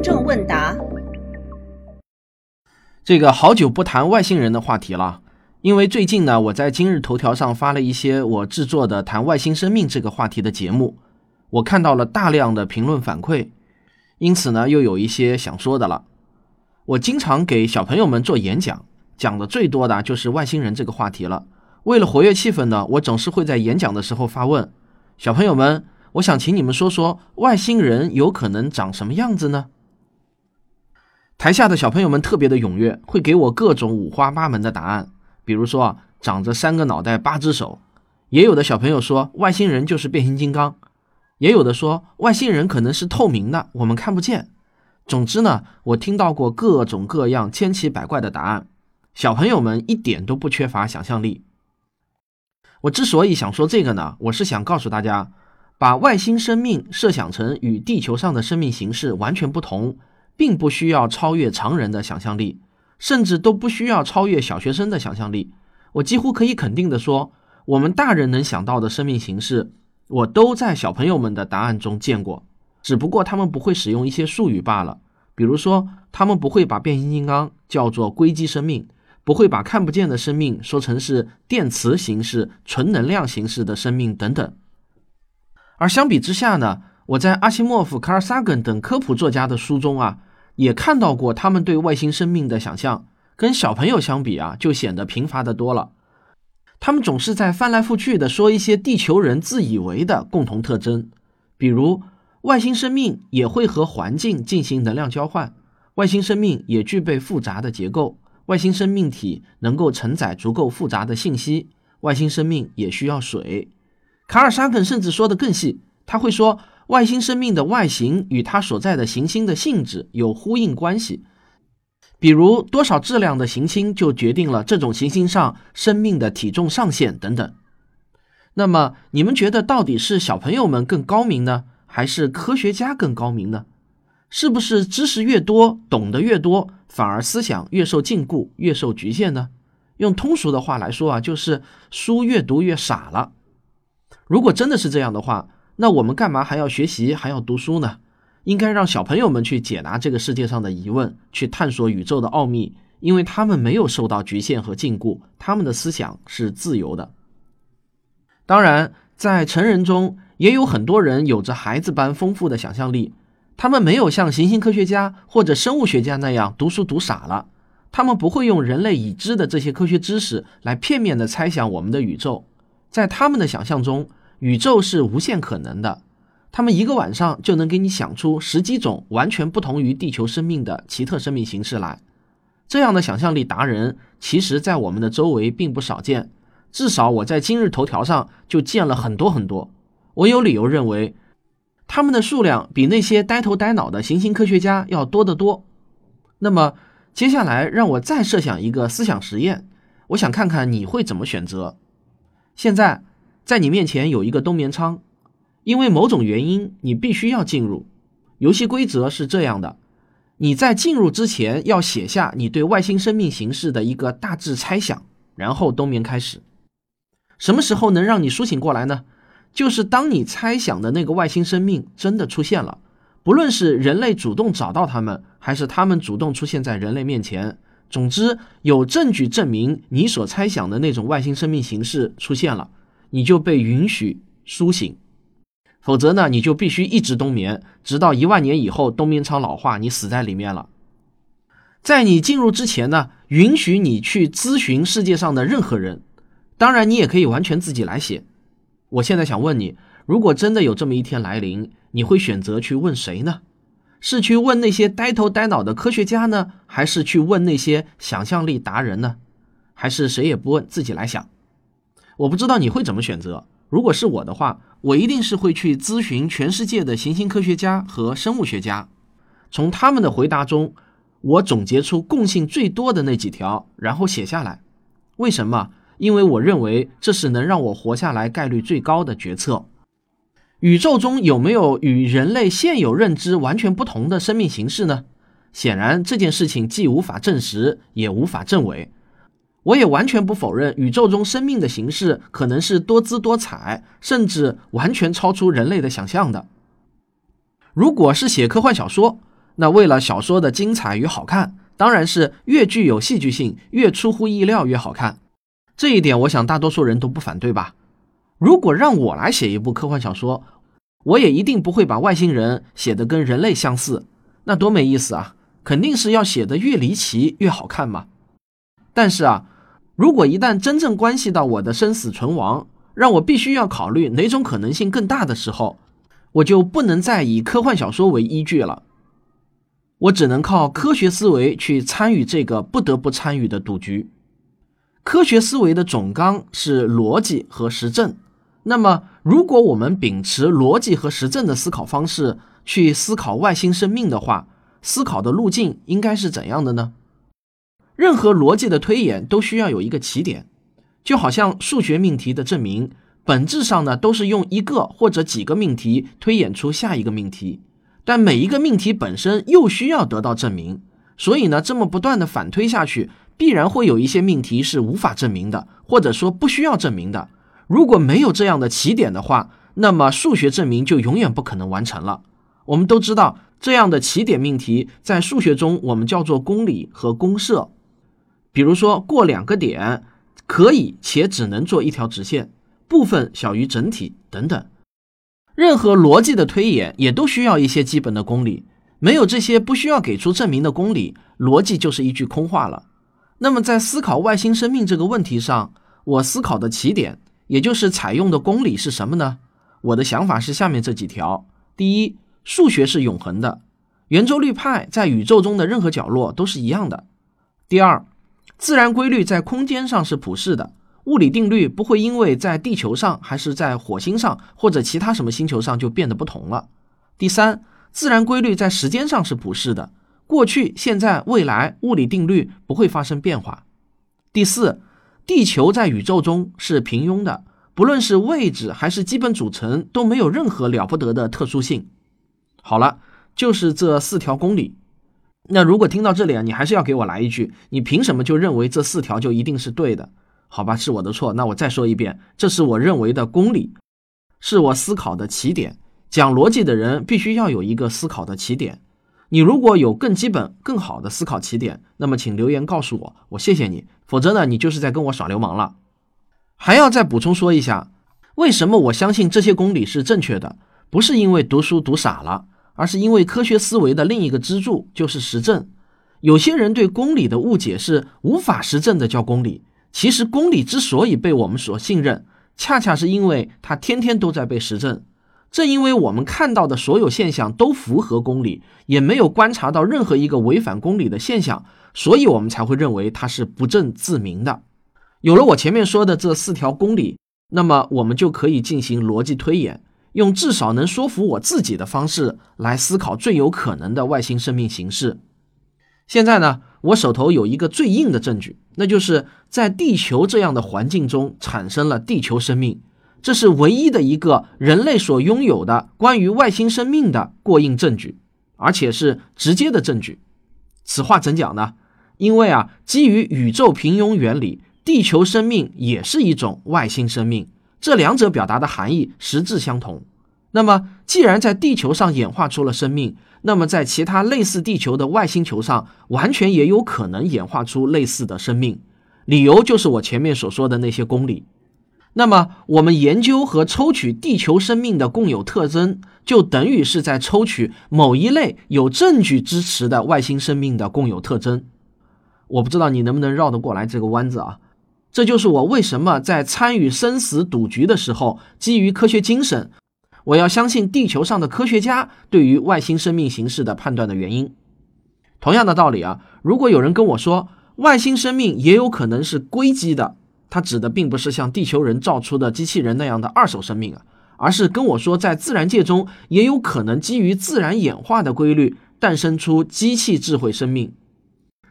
听众问答。这个好久不谈外星人的话题了，因为最近呢，我在今日头条上发了一些我制作的谈外星生命这个话题的节目，我看到了大量的评论反馈，因此呢，又有一些想说的了。我经常给小朋友们做演讲，讲的最多的就是外星人这个话题了。为了活跃气氛呢，我总是会在演讲的时候发问：小朋友们，我想请你们说说外星人有可能长什么样子呢？台下的小朋友们特别的踊跃，会给我各种五花八门的答案。比如说，长着三个脑袋八只手；也有的小朋友说外星人就是变形金刚；也有的说外星人可能是透明的，我们看不见。总之呢，我听到过各种各样千奇百怪的答案。小朋友们一点都不缺乏想象力。我之所以想说这个呢，我是想告诉大家，把外星生命设想成与地球上的生命形式完全不同，并不需要超越常人的想象力，甚至都不需要超越小学生的想象力。我几乎可以肯定的说，我们大人能想到的生命形式，我都在小朋友们的答案中见过，只不过他们不会使用一些术语罢了。比如说，他们不会把变形金刚叫做硅基生命。不会把看不见的生命说成是电磁形式、纯能量形式的生命等等。而相比之下呢，我在阿西莫夫、卡尔萨根等科普作家的书中啊，也看到过他们对外星生命的想象，跟小朋友相比啊，就显得贫乏的多了。他们总是在翻来覆去的说一些地球人自以为的共同特征，比如外星生命也会和环境进行能量交换，外星生命也具备复杂的结构。外星生命体能够承载足够复杂的信息，外星生命也需要水。卡尔沙肯甚至说的更细，他会说外星生命的外形与它所在的行星的性质有呼应关系，比如多少质量的行星就决定了这种行星上生命的体重上限等等。那么你们觉得到底是小朋友们更高明呢，还是科学家更高明呢？是不是知识越多，懂得越多，反而思想越受禁锢、越受局限呢？用通俗的话来说啊，就是书越读越傻了。如果真的是这样的话，那我们干嘛还要学习、还要读书呢？应该让小朋友们去解答这个世界上的疑问，去探索宇宙的奥秘，因为他们没有受到局限和禁锢，他们的思想是自由的。当然，在成人中也有很多人有着孩子般丰富的想象力。他们没有像行星科学家或者生物学家那样读书读傻了，他们不会用人类已知的这些科学知识来片面的猜想我们的宇宙。在他们的想象中，宇宙是无限可能的。他们一个晚上就能给你想出十几种完全不同于地球生命的奇特生命形式来。这样的想象力达人，其实在我们的周围并不少见。至少我在今日头条上就见了很多很多。我有理由认为。他们的数量比那些呆头呆脑的行星科学家要多得多。那么，接下来让我再设想一个思想实验，我想看看你会怎么选择。现在，在你面前有一个冬眠舱，因为某种原因，你必须要进入。游戏规则是这样的：你在进入之前要写下你对外星生命形式的一个大致猜想，然后冬眠开始。什么时候能让你苏醒过来呢？就是当你猜想的那个外星生命真的出现了，不论是人类主动找到他们，还是他们主动出现在人类面前，总之有证据证明你所猜想的那种外星生命形式出现了，你就被允许苏醒。否则呢，你就必须一直冬眠，直到一万年以后冬眠舱老化，你死在里面了。在你进入之前呢，允许你去咨询世界上的任何人，当然你也可以完全自己来写。我现在想问你，如果真的有这么一天来临，你会选择去问谁呢？是去问那些呆头呆脑的科学家呢，还是去问那些想象力达人呢？还是谁也不问，自己来想？我不知道你会怎么选择。如果是我的话，我一定是会去咨询全世界的行星科学家和生物学家，从他们的回答中，我总结出共性最多的那几条，然后写下来。为什么？因为我认为这是能让我活下来概率最高的决策。宇宙中有没有与人类现有认知完全不同的生命形式呢？显然这件事情既无法证实，也无法证伪。我也完全不否认宇宙中生命的形式可能是多姿多彩，甚至完全超出人类的想象的。如果是写科幻小说，那为了小说的精彩与好看，当然是越具有戏剧性、越出乎意料越好看。这一点，我想大多数人都不反对吧？如果让我来写一部科幻小说，我也一定不会把外星人写得跟人类相似，那多没意思啊！肯定是要写得越离奇越好看嘛。但是啊，如果一旦真正关系到我的生死存亡，让我必须要考虑哪种可能性更大的时候，我就不能再以科幻小说为依据了，我只能靠科学思维去参与这个不得不参与的赌局。科学思维的总纲是逻辑和实证。那么，如果我们秉持逻辑和实证的思考方式去思考外星生命的话，思考的路径应该是怎样的呢？任何逻辑的推演都需要有一个起点，就好像数学命题的证明，本质上呢都是用一个或者几个命题推演出下一个命题，但每一个命题本身又需要得到证明，所以呢，这么不断的反推下去，必然会有一些命题是无法证明的，或者说不需要证明的。如果没有这样的起点的话，那么数学证明就永远不可能完成了。我们都知道，这样的起点命题在数学中我们叫做公理和公设。比如说，过两个点可以且只能做一条直线，部分小于整体等等。任何逻辑的推演也都需要一些基本的公理，没有这些不需要给出证明的公理，逻辑就是一句空话了。那么在思考外星生命这个问题上，我思考的起点。也就是采用的公理是什么呢？我的想法是下面这几条：第一，数学是永恒的，圆周率派在宇宙中的任何角落都是一样的；第二，自然规律在空间上是普世的，物理定律不会因为在地球上还是在火星上或者其他什么星球上就变得不同了；第三，自然规律在时间上是普世的，过去、现在、未来物理定律不会发生变化；第四。地球在宇宙中是平庸的，不论是位置还是基本组成都没有任何了不得的特殊性。好了，就是这四条公理。那如果听到这里啊，你还是要给我来一句，你凭什么就认为这四条就一定是对的？好吧，是我的错。那我再说一遍，这是我认为的公理，是我思考的起点。讲逻辑的人必须要有一个思考的起点。你如果有更基本、更好的思考起点，那么请留言告诉我，我谢谢你。否则呢，你就是在跟我耍流氓了。还要再补充说一下，为什么我相信这些公理是正确的？不是因为读书读傻了，而是因为科学思维的另一个支柱就是实证。有些人对公理的误解是无法实证的叫公理，其实公理之所以被我们所信任，恰恰是因为它天天都在被实证。正因为我们看到的所有现象都符合公理，也没有观察到任何一个违反公理的现象，所以我们才会认为它是不证自明的。有了我前面说的这四条公理，那么我们就可以进行逻辑推演，用至少能说服我自己的方式来思考最有可能的外星生命形式。现在呢，我手头有一个最硬的证据，那就是在地球这样的环境中产生了地球生命。这是唯一的一个人类所拥有的关于外星生命的过硬证据，而且是直接的证据。此话怎讲呢？因为啊，基于宇宙平庸原理，地球生命也是一种外星生命，这两者表达的含义实质相同。那么，既然在地球上演化出了生命，那么在其他类似地球的外星球上，完全也有可能演化出类似的生命。理由就是我前面所说的那些公理。那么，我们研究和抽取地球生命的共有特征，就等于是在抽取某一类有证据支持的外星生命的共有特征。我不知道你能不能绕得过来这个弯子啊？这就是我为什么在参与生死赌局的时候，基于科学精神，我要相信地球上的科学家对于外星生命形式的判断的原因。同样的道理啊，如果有人跟我说外星生命也有可能是硅基的。它指的并不是像地球人造出的机器人那样的二手生命啊，而是跟我说，在自然界中也有可能基于自然演化的规律诞生出机器智慧生命。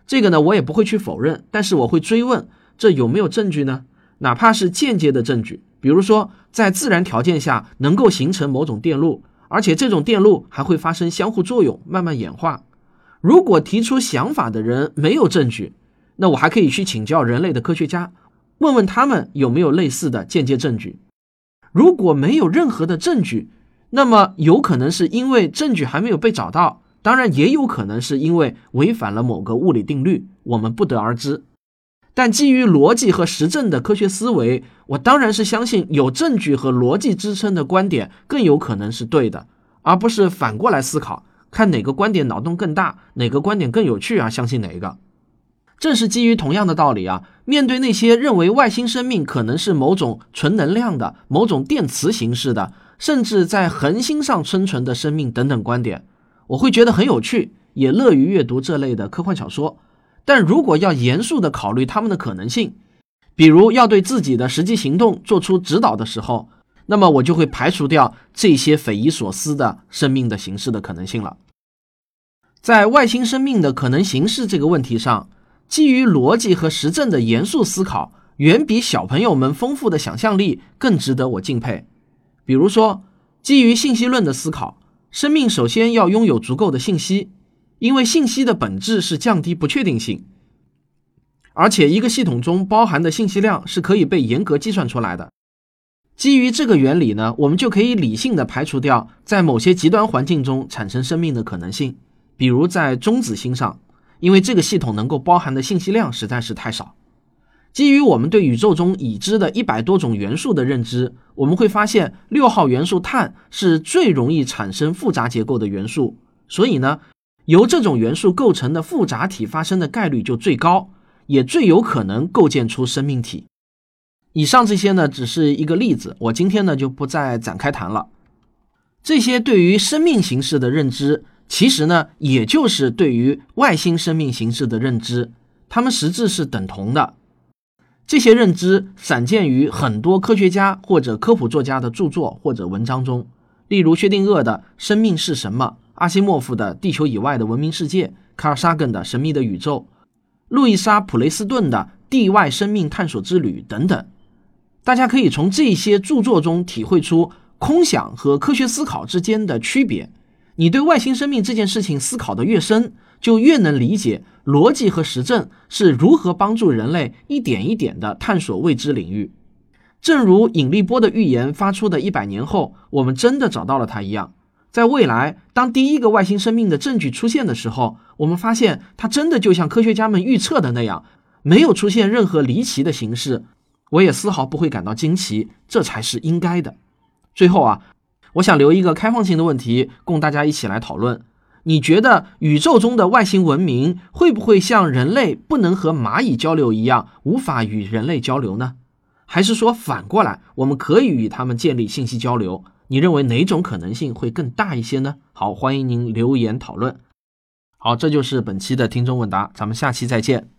这个呢，我也不会去否认，但是我会追问，这有没有证据呢？哪怕是间接的证据，比如说在自然条件下能够形成某种电路，而且这种电路还会发生相互作用，慢慢演化。如果提出想法的人没有证据，那我还可以去请教人类的科学家。问问他们有没有类似的间接证据？如果没有任何的证据，那么有可能是因为证据还没有被找到，当然也有可能是因为违反了某个物理定律，我们不得而知。但基于逻辑和实证的科学思维，我当然是相信有证据和逻辑支撑的观点更有可能是对的，而不是反过来思考，看哪个观点脑洞更大，哪个观点更有趣啊，相信哪一个。正是基于同样的道理啊，面对那些认为外星生命可能是某种纯能量的、某种电磁形式的，甚至在恒星上生存的生命等等观点，我会觉得很有趣，也乐于阅读这类的科幻小说。但如果要严肃地考虑他们的可能性，比如要对自己的实际行动做出指导的时候，那么我就会排除掉这些匪夷所思的生命的形式的可能性了。在外星生命的可能形式这个问题上，基于逻辑和实证的严肃思考，远比小朋友们丰富的想象力更值得我敬佩。比如说，基于信息论的思考，生命首先要拥有足够的信息。因为信息的本质是降低不确定性，而且一个系统中包含的信息量是可以被严格计算出来的。基于这个原理呢，我们就可以理性的排除掉在某些极端环境中产生生命的可能性，比如在中子星上，因为这个系统能够包含的信息量实在是太少。基于我们对宇宙中已知的一百多种元素的认知，我们会发现六号元素碳是最容易产生复杂结构的元素，所以呢。由这种元素构成的复杂体发生的概率就最高，也最有可能构建出生命体。以上这些呢，只是一个例子，我今天呢就不再展开谈了。这些对于生命形式的认知，其实呢，也就是对于外星生命形式的认知，它们实质是等同的。这些认知散见于很多科学家或者科普作家的著作或者文章中，例如薛定谔的《生命是什么》。阿西莫夫的《地球以外的文明世界》，卡尔萨根的《神秘的宇宙》，路易莎普雷斯顿的《地外生命探索之旅》等等，大家可以从这些著作中体会出空想和科学思考之间的区别。你对外星生命这件事情思考的越深，就越能理解逻辑和实证是如何帮助人类一点一点地探索未知领域。正如引力波的预言发出的一百年后，我们真的找到了它一样。在未来，当第一个外星生命的证据出现的时候，我们发现它真的就像科学家们预测的那样，没有出现任何离奇的形式。我也丝毫不会感到惊奇，这才是应该的。最后啊，我想留一个开放性的问题供大家一起来讨论：你觉得宇宙中的外星文明会不会像人类不能和蚂蚁交流一样，无法与人类交流呢？还是说反过来，我们可以与他们建立信息交流？你认为哪种可能性会更大一些呢？好，欢迎您留言讨论。好，这就是本期的听众问答，咱们下期再见。